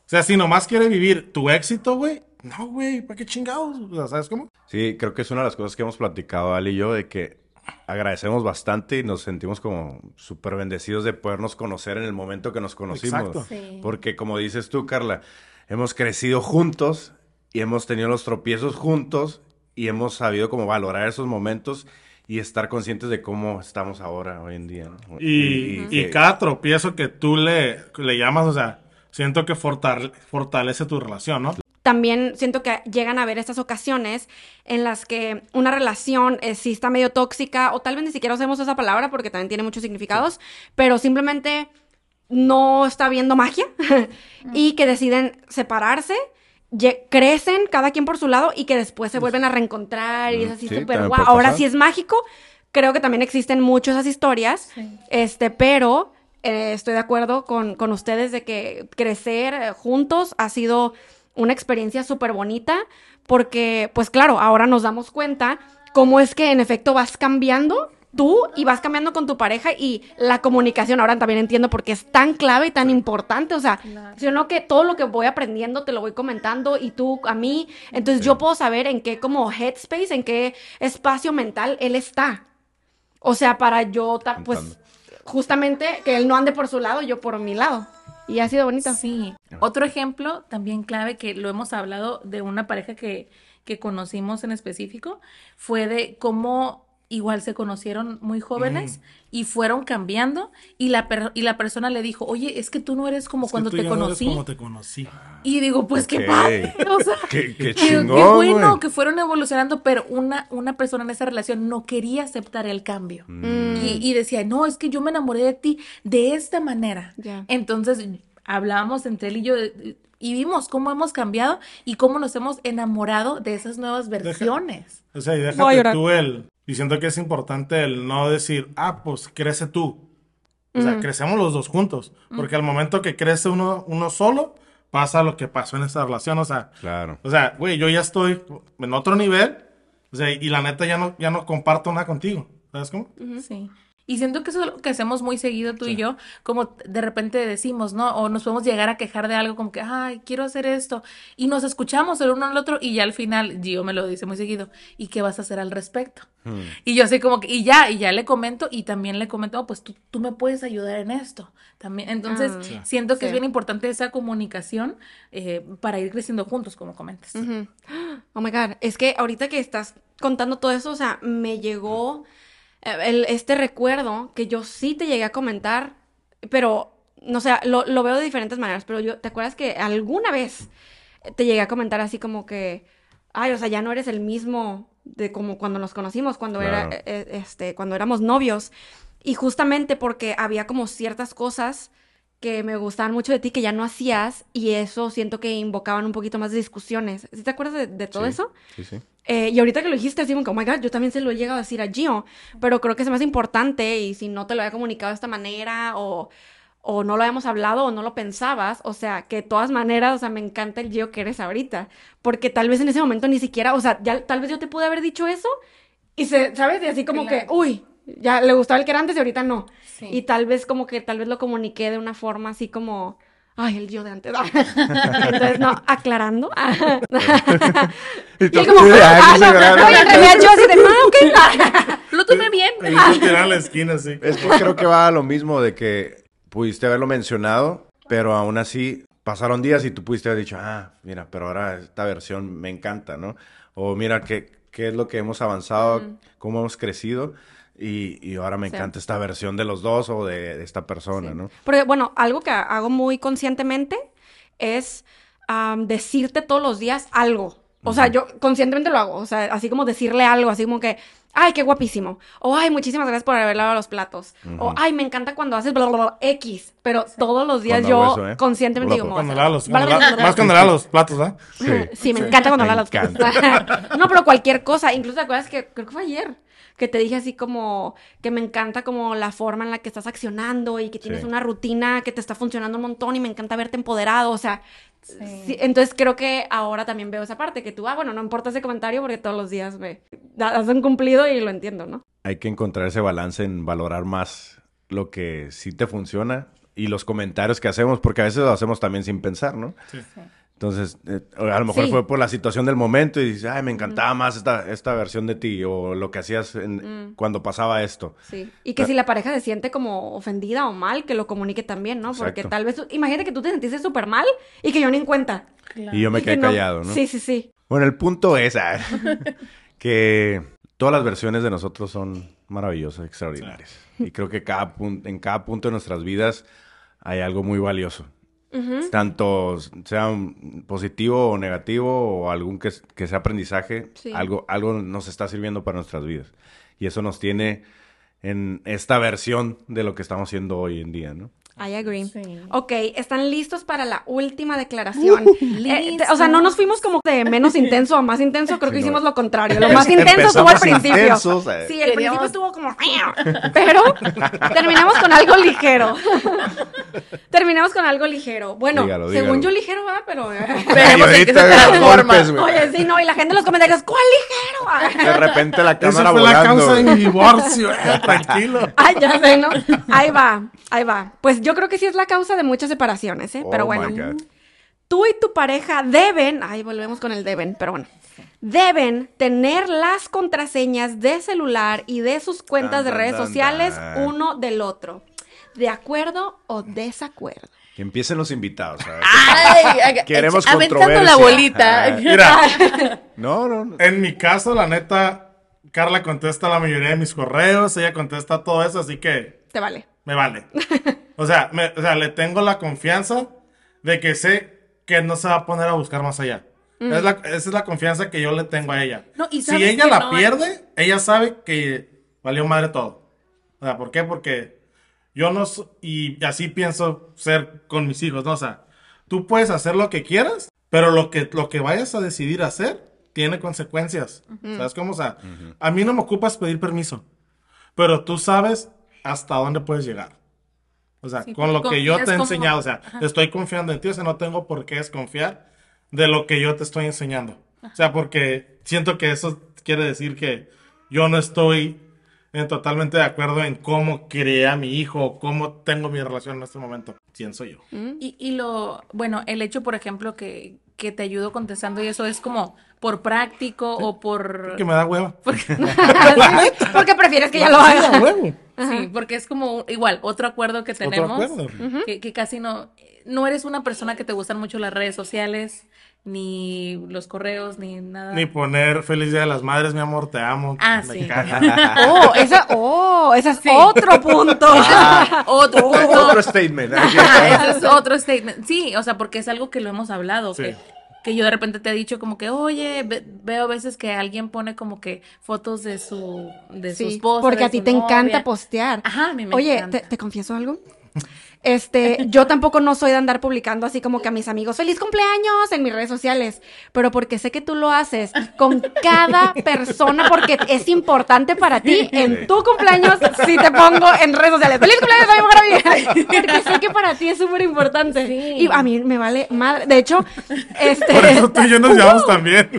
O sea, si nomás quiere vivir tu éxito, güey, no, güey, ¿para qué chingados? O sea, ¿sabes cómo? Sí, creo que es una de las cosas que hemos platicado, Ali y yo, de que agradecemos bastante y nos sentimos como súper bendecidos de podernos conocer en el momento que nos conocimos. Exacto. Sí. Porque como dices tú, Carla, hemos crecido juntos y hemos tenido los tropiezos juntos y hemos sabido cómo valorar esos momentos y estar conscientes de cómo estamos ahora, hoy en día. ¿no? Y, y que- cada tropiezo que tú le, le llamas, o sea, siento que fortale- fortalece tu relación, ¿no? También siento que llegan a haber estas ocasiones en las que una relación eh, sí está medio tóxica, o tal vez ni siquiera usemos esa palabra porque también tiene muchos significados, pero simplemente no está viendo magia y que deciden separarse, crecen cada quien por su lado y que después se vuelven a reencontrar y es así sí, súper guau. Ahora sí es mágico. Creo que también existen muchas esas historias, Sí. este, pero eh, estoy de acuerdo con, con ustedes de que crecer eh, juntos ha sido una experiencia súper bonita porque, pues claro, ahora nos damos cuenta cómo es que en efecto vas cambiando tú y vas cambiando con tu pareja y la comunicación ahora también entiendo por qué es tan clave y tan importante, o sea, Claro. sino que todo lo que voy aprendiendo te lo voy comentando y tú a mí, entonces yo puedo saber en qué como headspace, en qué espacio mental él está. O sea, para yo, pues, justamente que él no ande por su lado, yo por mi lado. Y ha sido bonito. Sí. Otro ejemplo también clave que lo hemos hablado de una pareja que, que conocimos en específico fue de cómo igual se conocieron muy jóvenes y fueron cambiando y la, per- y la persona le dijo, oye, es que tú no eres como Es que cuando tú te ya no eres conocí. como te conocí. Y digo, pues qué padre, o sea, Qué, qué qué- chingón, qué bueno que fueron evolucionando, pero una, una persona en esa relación no quería aceptar el cambio. Mm. Y, y decía, no, es que yo me enamoré de ti de esta manera. Entonces hablábamos entre él y yo y vimos cómo hemos cambiado y cómo nos hemos enamorado de esas nuevas versiones. O sea, y déjate tú el... Y siento que es importante el no decir, ah, pues crece tú. O sea, crecemos los dos juntos. Porque al momento que crece uno, uno solo, pasa lo que pasó en esa relación. O sea, Claro. o sea, güey, yo ya estoy en otro nivel. O sea, y la neta ya no, ya no comparto nada contigo. ¿Sabes cómo? Sí. Y siento que eso es lo que hacemos muy seguido tú y yo, como de repente decimos, ¿no? O nos podemos llegar a quejar de algo como que, ay, quiero hacer esto. Y nos escuchamos el uno al otro y ya al final Gio me lo dice muy seguido, ¿y qué vas a hacer al respecto? Y yo así como que, y ya, y ya le comento y también le comento, "Oh, pues tú, tú me puedes ayudar en esto también. Entonces, Ah, Sí. siento que Sí. es bien importante esa comunicación eh, para ir creciendo juntos, como comentas. Oh my God, es que ahorita que estás contando todo eso, o sea, me llegó el, este recuerdo que yo sí te llegué a comentar, pero, no sé, lo, lo veo de diferentes maneras, pero yo, ¿te acuerdas que alguna vez te llegué a comentar así como que, ay, o sea, ya no eres el mismo de como cuando nos conocimos, cuando era, Claro. eh, este, cuando éramos novios, y justamente porque había como ciertas cosas que me gustaban mucho de ti que ya no hacías y eso siento que invocaban un poquito más de discusiones. ¿Sí te acuerdas de, de todo Sí, eso? Sí, sí. Eh, y ahorita que lo dijiste, así como que, oh my God, yo también se lo he llegado a decir a Gio, pero creo que es más importante y si no te lo había comunicado de esta manera o, o no lo habíamos hablado o no lo pensabas, o sea, que de todas maneras, o sea, me encanta el Gio que eres ahorita, porque tal vez en ese momento ni siquiera, o sea, ya tal vez yo te pude haber dicho eso y se, ¿sabes? Y así como que, uy, ya le gustaba el que era antes y ahorita no. Sí. Y tal vez como que, tal vez lo comuniqué de una forma así como... Ay, el yo de antes. Entonces, no, aclarando. Y Y tú- él como, ah, no no, y en realidad yo así de, ah, ok. Lo tomé bien. Tirar la esquina, sí. Es que creo que va a lo mismo de que pudiste haberlo mencionado, pero aún así pasaron días y tú pudiste haber dicho, ah, mira, pero ahora esta versión me encanta, ¿no? O mira qué, qué es lo que hemos avanzado, cómo hemos crecido y, y ahora me Sí. encanta esta versión de los dos o de, de esta persona, ¿no? Porque, bueno, algo que hago muy conscientemente es decirte todos los días algo. O sea, yo conscientemente lo hago. O sea, así como decirle algo, así como que, ay, qué guapísimo. O, ay, muchísimas gracias por haber lavado los platos. O, ay, me encanta cuando haces bla, bla, bla, X. Pero todos los días Cuando yo eso, ¿eh? conscientemente digo, Guapo. "Me voy Cuando lava los, cuando lava- más cuando lava los platos, ¿ah? Sí, me encanta cuando habla los platos. no, pero cualquier cosa. Incluso te acuerdas que creo que fue ayer que te dije así como que me encanta como la forma en la que estás accionando y que tienes Sí. una rutina que te está funcionando un montón y me encanta verte empoderado. O sea, Sí. sí, entonces creo que ahora también veo esa parte que tú, ah, bueno, no importa ese comentario porque todos los días me das un cumplido y lo entiendo, ¿no? Hay que encontrar ese balance en valorar más lo que sí te funciona y los comentarios que hacemos, porque a veces lo hacemos también sin pensar, ¿no? Sí. Entonces, eh, a lo mejor Sí. fue por la situación del momento y dices, ay, me encantaba más esta, esta versión de ti o lo que hacías en- cuando pasaba esto. Sí. Y que si la pareja se siente como ofendida o mal, que lo comunique también, ¿no? Porque Exacto. tal vez, imagínate que tú te sentiste súper mal y que yo ni en cuenta. Y yo me Y quedé no- callado, ¿no? Sí, sí, sí. Bueno, el punto es ah, que todas las versiones de nosotros son maravillosas, extraordinarias. Y creo que cada en cada punto de nuestras vidas hay algo muy valioso. Tanto sea positivo o negativo o algún que, que sea aprendizaje, Sí. algo, algo nos está sirviendo para nuestras vidas. Y eso nos tiene en esta versión de lo que estamos haciendo hoy en día, ¿no? I agree. Sí. Ok, ¿están listos para la última declaración? Eh, te- o sea, no nos fuimos como de menos intenso a más intenso, creo que no. hicimos lo contrario. Lo más intenso estuvo al principio. intensos, eh. Sí, el Queríamos- principio estuvo como... Pero terminamos con algo ligero. terminamos con algo ligero. Bueno, Dígalo, según yo ligero va, pero... Se transforma. Oye, sí, no, y la gente en los comentarios, ¿cuál ligero? De repente la Esa cámara fue la volando. causa de mi divorcio. eh, Tranquilo. Ay, ya sé, ¿no? Ahí va, ahí va. Pues yo creo que sí es la causa de muchas separaciones, ¿eh? Pero Oh, bueno. my God. Tú y tu pareja deben, ahí volvemos con el deben, pero bueno, deben tener las contraseñas de celular y de sus cuentas de redes sociales uno del otro. ¿De acuerdo o desacuerdo? Que empiecen los invitados. ¿sabes? Ay, Queremos aventando controversia. la bolita. Mira, No, no, no. en mi caso, la neta, Carla contesta la mayoría de mis correos, ella contesta todo eso, así que Te vale. Me vale. O sea, me- o sea, le tengo la confianza de que sé que no se va a poner a buscar más allá. Es la- esa es la confianza que yo le tengo a ella. No, y si ella la no- pierde, ella sabe que valió madre todo. O sea, ¿por qué? Porque yo no... so- y así pienso ser con mis hijos, ¿no? O sea, tú puedes hacer lo que quieras, pero lo que, lo que vayas a decidir hacer tiene consecuencias. ¿Sabes cómo? O sea, a mí no me ocupas pedir permiso, pero tú sabes hasta dónde puedes llegar. O sea, Sí, con lo que yo te he como- enseñado, o sea, estoy confiando en ti, o sea, no tengo por qué desconfiar de lo que yo te estoy enseñando. O sea, porque siento que eso quiere decir que yo no estoy en totalmente de acuerdo en cómo crié a mi hijo cómo tengo mi relación en este momento. Pienso yo. Y, y lo, bueno, el hecho, por ejemplo, que, que te ayudo contestando y eso es como por práctico o por... Que me da hueva. Sí, Porque prefieres que ya lo Sí, a haga. huevo. Sí, porque es como igual, otro acuerdo que Otro tenemos, acuerdo. que, que casi no, no eres una persona que te gustan mucho las redes sociales, ni los correos, ni nada. Ni poner feliz día de las madres, mi amor, te amo. Ah, Me sí. Oh, esa, oh, ese es otro punto. Otro punto. Otro statement. Ajá, ese es otro statement. Sí, o sea, porque es algo que lo hemos hablado, Sí. que, que yo de repente te he dicho como que, oye, ve- veo a veces que alguien pone como que fotos de su de su Sí, esposa, porque de a ti su te encanta postear. Ajá, a mí me Oye, encanta. ¿te, te confieso algo? Este, yo tampoco no soy de andar publicando así como que a mis amigos, feliz cumpleaños en mis redes sociales, pero porque sé que tú lo haces con cada persona porque es importante para ti en tu cumpleaños si te pongo en redes sociales, feliz cumpleaños a mi amiga, porque sé que para ti es súper importante Sí. y a mí me vale madre, de hecho, este, Por eso tú y yo nos llevamos también.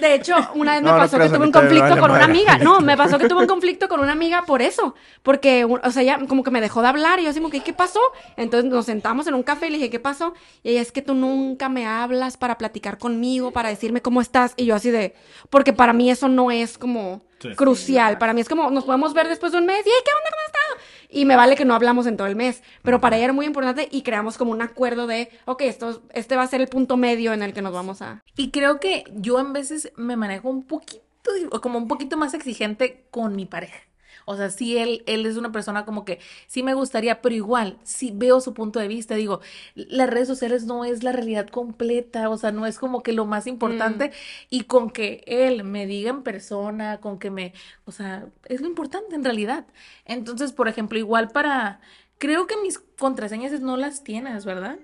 de hecho, una vez me No, no pasó que tuve un conflicto vale con una amiga. No, me pasó que tuve un conflicto con una amiga por eso. Porque, o sea, ella como que me dejó de hablar y yo así como que, ¿qué pasó? Entonces nos sentamos en un café y le dije, ¿qué pasó? Y ella, es que tú nunca me hablas para platicar conmigo, para decirme cómo estás. Y yo así de, porque para mí eso no es como Sí. crucial. Para mí es como, nos podemos ver después de un mes y, "Ey, ¿qué onda? ¿Cómo has estado? Y me vale que no hablamos en todo el mes. Pero para ella era muy importante y creamos como un acuerdo de, ok, esto, este va a ser el punto medio en el que nos vamos a... Y creo que yo en veces me manejo un poquito, o como un poquito más exigente con mi pareja. O sea, sí, él, él es una persona como que sí me gustaría, pero igual, sí veo su punto de vista. Digo, las redes sociales no es la realidad completa, o sea, no es como que lo más importante. Y con que él me diga en persona, con que me, o sea, es lo importante en realidad. Entonces, por ejemplo, igual para, creo que mis contraseñas no las tienes, ¿verdad?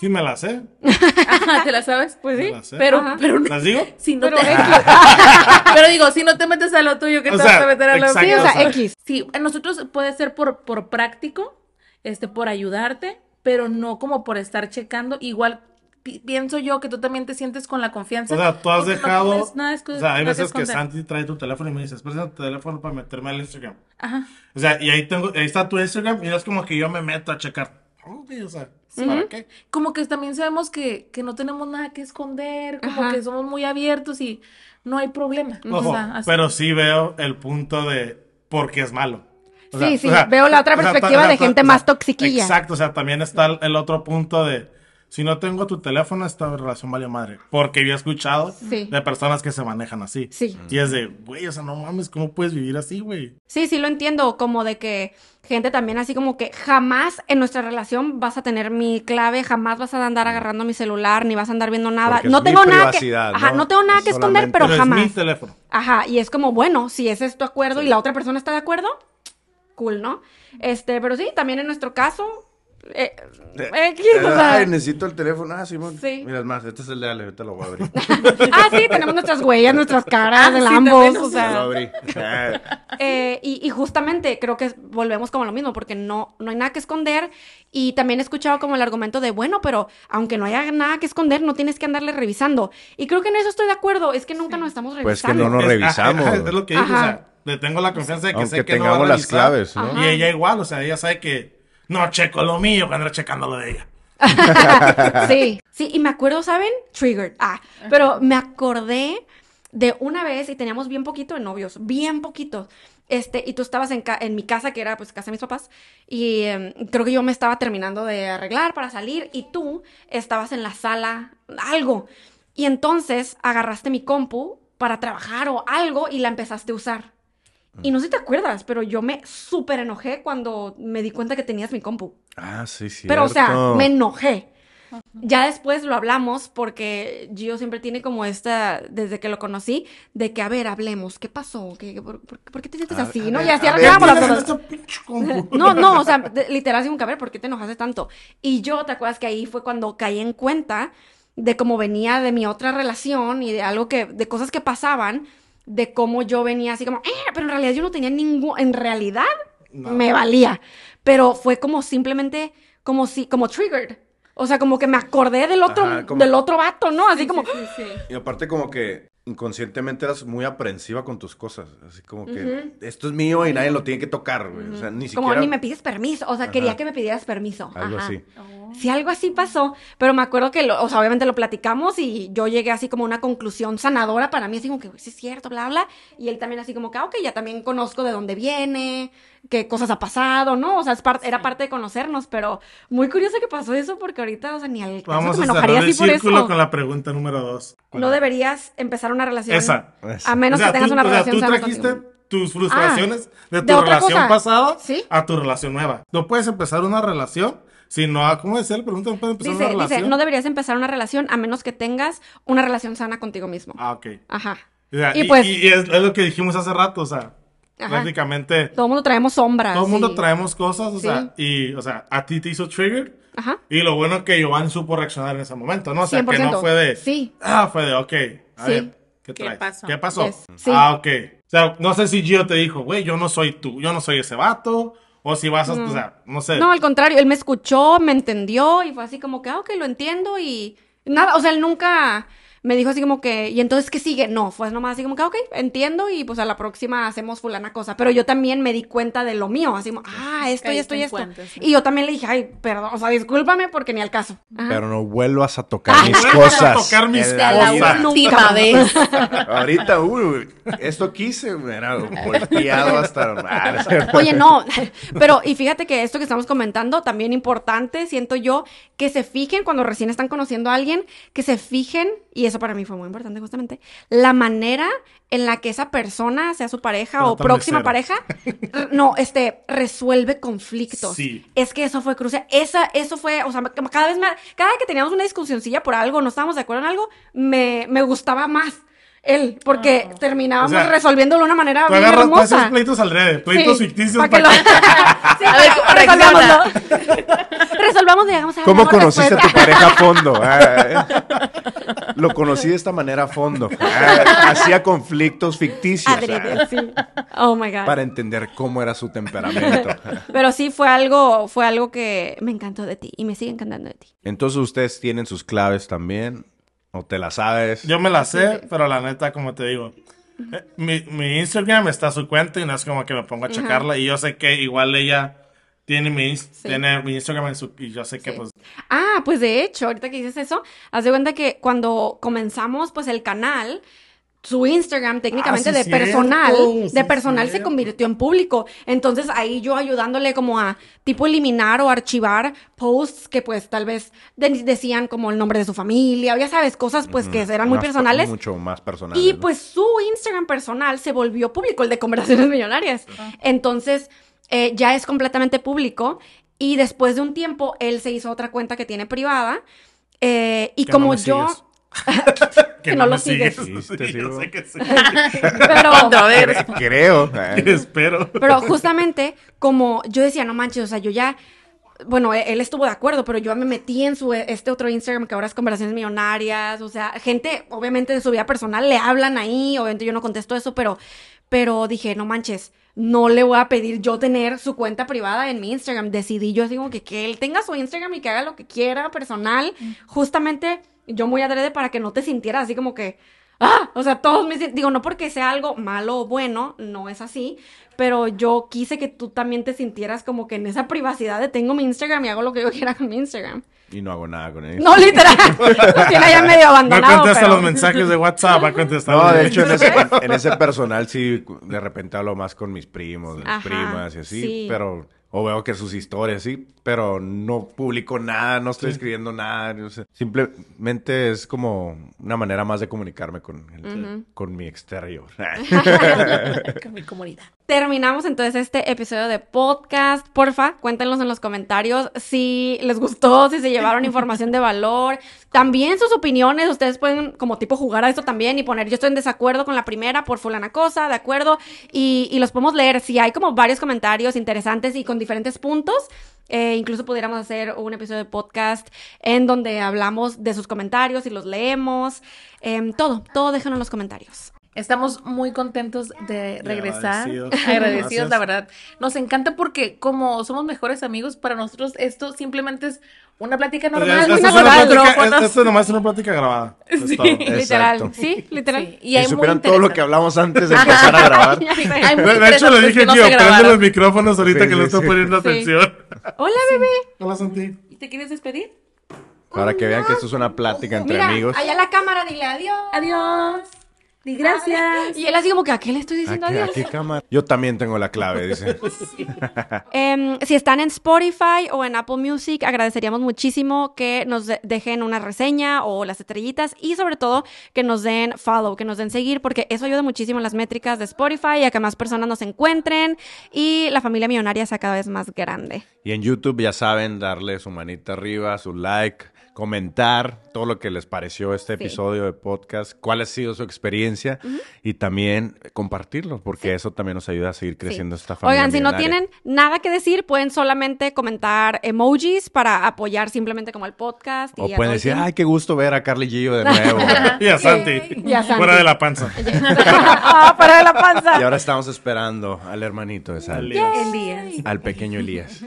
Sí, me la sé. Ajá, ¿te las sabes? Pues Me sí. la sé. Pero, Ajá. pero no, ¿Las digo? si no Pero te... Pero digo, si no te metes a lo tuyo, ¿qué O te sea, vas a meter a lo mío? o sea, X. Sí, a nosotros puede ser por, por práctico, este, por ayudarte, pero no como por estar checando. Igual pi- pienso yo que tú también te sientes con la confianza. O sea, tú has no dejado. nada o sea, hay que veces que. Santi trae tu teléfono y me dices, presta tu teléfono para meterme al Instagram. Ajá. O sea, y ahí tengo, ahí está tu Instagram y es como que yo me meto a checar. Oh, o sea, ¿para qué? Como que también sabemos que, que no tenemos nada que esconder, como Ajá. que somos muy abiertos y no hay problema. O Ojo, sea, así- pero sí veo el punto de por qué es malo. O Sí, sí, veo la otra perspectiva de gente más toxiquilla. Exacto, o sea, también está el, el otro punto de si no tengo tu teléfono, esta relación vale madre. Porque yo he escuchado Sí. de personas que se manejan así. Sí. Y es de, güey, o sea, no mames, ¿cómo puedes vivir así, güey? Sí, sí lo entiendo, como de que gente también así como que jamás en nuestra relación vas a tener mi clave, jamás vas a andar agarrando mi celular, ni vas a andar viendo nada. Porque no mi tengo nada que privacidad, Ajá, ¿no? no tengo nada Es que esconder, Pero jamás. es mi teléfono. Ajá, y es como, bueno, si ese es tu acuerdo y la otra persona está de acuerdo, cool, ¿no? Este, pero sí, también en nuestro caso, eh, X, o sea, Ay, necesito el teléfono. Ah, Simón. Sí. Mira, es más, este es el de Ale, ahorita lo voy a abrir. ah, sí, tenemos nuestras huellas, nuestras caras, Ah, el sí, ambos, o Ya lo sea, abrí. eh, y, y justamente creo que volvemos como a lo mismo, porque no, no hay nada que esconder, y también he escuchado como el argumento de, bueno, pero aunque no haya nada que esconder, no tienes que andarle revisando, y creo que en eso estoy de acuerdo, es que nunca nos estamos Pues que revisando. no nos revisamos. ajá, es lo que digo, o sea, le tengo la confianza de que Aunque sé que no va a tengamos las claves, ¿no? Ajá. Y ella igual, o sea, ella sabe que no checo lo mío cuando ando checando lo de ella. Sí, sí, y me acuerdo, ¿saben? Triggered. Ah, pero me acordé de una vez y teníamos bien poquito de novios, bien poquito. Este, y tú estabas en, ca- en mi casa, que era pues casa de mis papás, y em, creo que yo me estaba terminando de arreglar para salir, y tú estabas en la sala, algo. Y entonces agarraste mi compu para trabajar o algo y la empezaste a usar. Y no sé si te acuerdas, pero yo me súper enojé cuando me di cuenta que tenías mi compu. Ah, sí, sí. Pero, o sea, me enojé. Ya después lo hablamos porque Gio siempre tiene como esta, desde que lo conocí, de que, a ver, hablemos, ¿qué pasó? ¿Qué, por, por- por qué te sientes A- así? a ¿No? ver, Y así a ver, arreglábamos las Tienes cosas. esta pinche compu. No, no, o sea, de- literal, que, a ver, ¿por qué te enojaste tanto? Y yo, ¿te acuerdas que ahí fue cuando caí en cuenta de cómo venía de mi otra relación y de algo que, de cosas que pasaban, de cómo yo venía así como, "Eh", pero en realidad yo no tenía ningún, en realidad No. me valía. Pero fue como simplemente, como si, como triggered. O sea, como que me acordé del otro, Ajá, como- del otro vato, ¿no? Así como, Y aparte como que inconscientemente eras muy aprensiva con tus cosas. Así como que esto es mío y nadie lo tiene que tocar, güey. O sea, ni como siquiera... ni me pides permiso. O sea, Ajá. quería que me pidieras permiso. Algo Ajá. así. Sí, algo así pasó, pero me acuerdo que, lo, o sea, obviamente lo platicamos y yo llegué así como a una conclusión sanadora para mí, así como que, sí es cierto, bla, bla, y él también así como que, ah, ok, ya también conozco de dónde viene, qué cosas ha pasado, ¿no? O sea, es par- era parte de conocernos, pero muy curioso que pasó eso porque ahorita, o sea, ni al caso Vamos que a me enojaría así por círculo eso. con la pregunta número dos. No deberías empezar una relación. Esa. A menos O sea, que tengas tú- una o sea, relación tú sana trajiste contigo. tus frustraciones de ¿de tu otra relación cosa? pasada ¿Sí? a tu relación nueva. No puedes empezar una relación si no... ¿Cómo decía la pregunta? ¿No puedes empezar Dice, una dice, relación? no deberías empezar una relación a menos que tengas una relación sana contigo mismo. Ah, ok. Ajá. O sea, Y y, pues- y es, es lo que dijimos hace rato, o sea, Ajá. prácticamente Todo el mundo traemos sombras. todo el mundo y- traemos cosas, o Sí. sea, y, o sea, a ti te hizo trigger. Ajá. Y lo bueno es que Giovanni supo reaccionar en ese momento, ¿no? O sea, que 100%. no fue de. Sí. Ah, fue de, ok. A Sí. ver, ¿qué ¿Qué traes? pasó? ¿Qué pasó? Yes. Sí. Ah, ok. O sea, no sé si Gio te dijo, güey, yo no soy tú, yo no soy ese vato. O si vas a, o sea, no sé. No, al contrario, él me escuchó, me entendió y fue así como que, ah, ok, lo entiendo y nada, o sea, él nunca me dijo así como que, ¿y entonces qué sigue? No, fue nomás así como que, ok, entiendo y pues a la próxima hacemos fulana cosa. Pero yo también me di cuenta de lo mío, así como, ah, esto y esto y esto. cuenta, sí. Y yo también le dije, ay, perdón, o sea, discúlpame porque ni al caso. Ajá. Pero no vuelvas a tocar mis no vuelvas a cosas. tocar mis La, la cosas. vida. última Nunca. vez. Ahorita, uy, esto quise, era golpeado hasta... Oye, no, pero y fíjate que esto que estamos comentando, también importante, siento yo, que se fijen cuando recién están conociendo a alguien, que se fijen, y eso para mí fue muy importante justamente, la manera en la que esa persona, sea su pareja Trata o próxima pareja, r- no, este, resuelve conflictos. Sí. Es que eso fue crucial. Esa, eso fue, o sea, me- cada vez más, cada que teníamos una discusioncilla por algo, no estábamos de acuerdo en algo, me, me gustaba más él, porque terminábamos O sea, resolviéndolo de una manera Tú bien agarras tú haces hermosa. pleitos al revés, pleitos Sí, ficticios pa' que para lo- que... Sí, A ver, resolvámoslo. Resolvamos y hagamos algo ¿Cómo conociste a tu pareja a fondo? Ah. Lo conocí de esta manera a fondo. Ah, hacía conflictos ficticios Adrede, ah, sí. Oh my God. para entender cómo era su temperamento. Pero sí fue algo, fue algo que me encantó de ti y me sigue encantando de ti. Entonces ustedes tienen sus claves también. ¿O te las sabes? Yo me la sé, pero la neta, como te digo, eh, mi, mi Instagram está su cuenta y no es como que me pongo a checarla. Y yo sé que igual ella tiene mi, Sí. tiene mi Instagram en su, y yo sé que Sí. pues Ah, pues de hecho, ahorita que dices eso, haz de cuenta que cuando comenzamos pues el canal, su Instagram técnicamente Ah, sí, de cierto, personal, sí, de personal se convirtió en público. Entonces ahí yo ayudándole como a tipo eliminar o archivar posts que pues tal vez de- decían como el nombre de su familia o ya sabes, cosas pues que eran muy personales. Mucho más personales. Y ¿no? pues su Instagram personal se volvió público, el de Conversaciones Millonarias. Entonces, eh, ya es completamente público. Y después de un tiempo, él se hizo otra cuenta que tiene privada. eh, y Que como no yo. que no lo sigues. sigues. Sí, te Sí, yo sigo. sé que sí. Pero, Controversia. Creo. Espero. pero justamente, como yo decía, no manches, o sea, yo ya. Bueno, e- él estuvo de acuerdo, pero yo me metí en su este otro Instagram que ahora es Conversaciones Millonarias. O sea, gente, obviamente, de su vida personal le hablan ahí. Obviamente yo no contesto eso, pero, pero dije, no manches, no le voy a pedir yo tener su cuenta privada en mi Instagram. Decidí yo así como que, que él tenga su Instagram y que haga lo que quiera personal. Justamente yo muy adrede para que no te sintieras así como que, ah, o sea, todos me sien- digo, no porque sea algo malo o bueno, no es así, pero yo quise que tú también te sintieras como que en esa privacidad de tengo mi Instagram y hago lo que yo quiera con mi Instagram. Y no hago nada con él. No, literal. Lo tiene ya medio No abandonado. contesta pero- los mensajes de WhatsApp, va. No, de hecho, en ese, en ese personal sí, de repente hablo más con mis primos, mis Ajá, primas y así, sí. pero, o veo que sus historias, sí, pero no publico nada, no estoy escribiendo nada, simplemente es como una manera más de comunicarme con, el- con mi exterior. Con mi comunidad. Terminamos entonces este episodio de podcast. Porfa, cuéntenos en los comentarios si les gustó, si se llevaron información de valor. También sus opiniones. Ustedes pueden como tipo jugar a esto también y poner yo estoy en desacuerdo con la primera por fulana cosa, de acuerdo. Y, los podemos leer. Si hay como varios comentarios interesantes y con diferentes puntos. eh, incluso pudiéramos hacer un episodio de podcast en donde hablamos de sus comentarios y los leemos. Em, todo, todo déjenlo en los comentarios. Estamos muy contentos de regresar. agradecidos. Agradecidos, la verdad. Nos encanta porque como somos mejores amigos, para nosotros esto simplemente es una plática normal, esto, es es- esto nomás es una plática grabada. Es Sí. Literal. Sí, literal. Sí, Y, hay muy supieran todo lo que hablamos antes de empezar a grabar. De, hecho, le dije que prende grabaron. los micrófonos ahorita Sí, que le sí, estoy sí. poniendo Sí. atención. Hola, bebé. Hola, Santi. ¿Y te quieres despedir? Para que vean que esto es una plática entre Mira, amigos. allá la cámara, dile adiós. Adiós. Y gracias. Y él así como que, ¿a qué le estoy ¿A diciendo a adiós? qué cámara? Yo también tengo la clave, dice. Em, si están en Spotify o en Apple Music, agradeceríamos muchísimo que nos de- dejen una reseña o las estrellitas y sobre todo que nos den follow, que nos den seguir, porque eso ayuda muchísimo en las métricas de Spotify y a que más personas nos encuentren y la familia millonaria sea cada vez más grande. Y en YouTube ya saben darle su manita arriba, su like, comentar todo lo que les pareció este Sí. episodio de podcast, cuál ha sido su experiencia y también compartirlo, porque eso también nos ayuda a seguir creciendo Sí. esta familia. Oigan, si no tienen nada que decir, pueden solamente comentar emojis para apoyar simplemente como el podcast. Y O a pueden decir, ay, qué gusto ver a Carly Gillo de nuevo. Y a Santi. Y a Santi. Fuera de la panza. ah, para de la panza. y ahora estamos esperando al hermanito de. Elías. al pequeño Elías.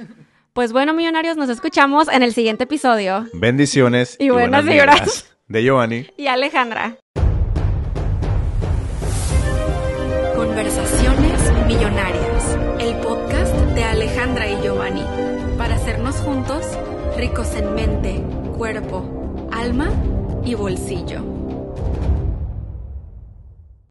Pues bueno, millonarios, nos escuchamos en el siguiente episodio. Bendiciones Y buenas vibras. vibras de Giovanni. Y Alejandra. Conversaciones Millonarias, el podcast de Alejandra y Giovanni, para hacernos juntos ricos en mente, cuerpo, alma y bolsillo.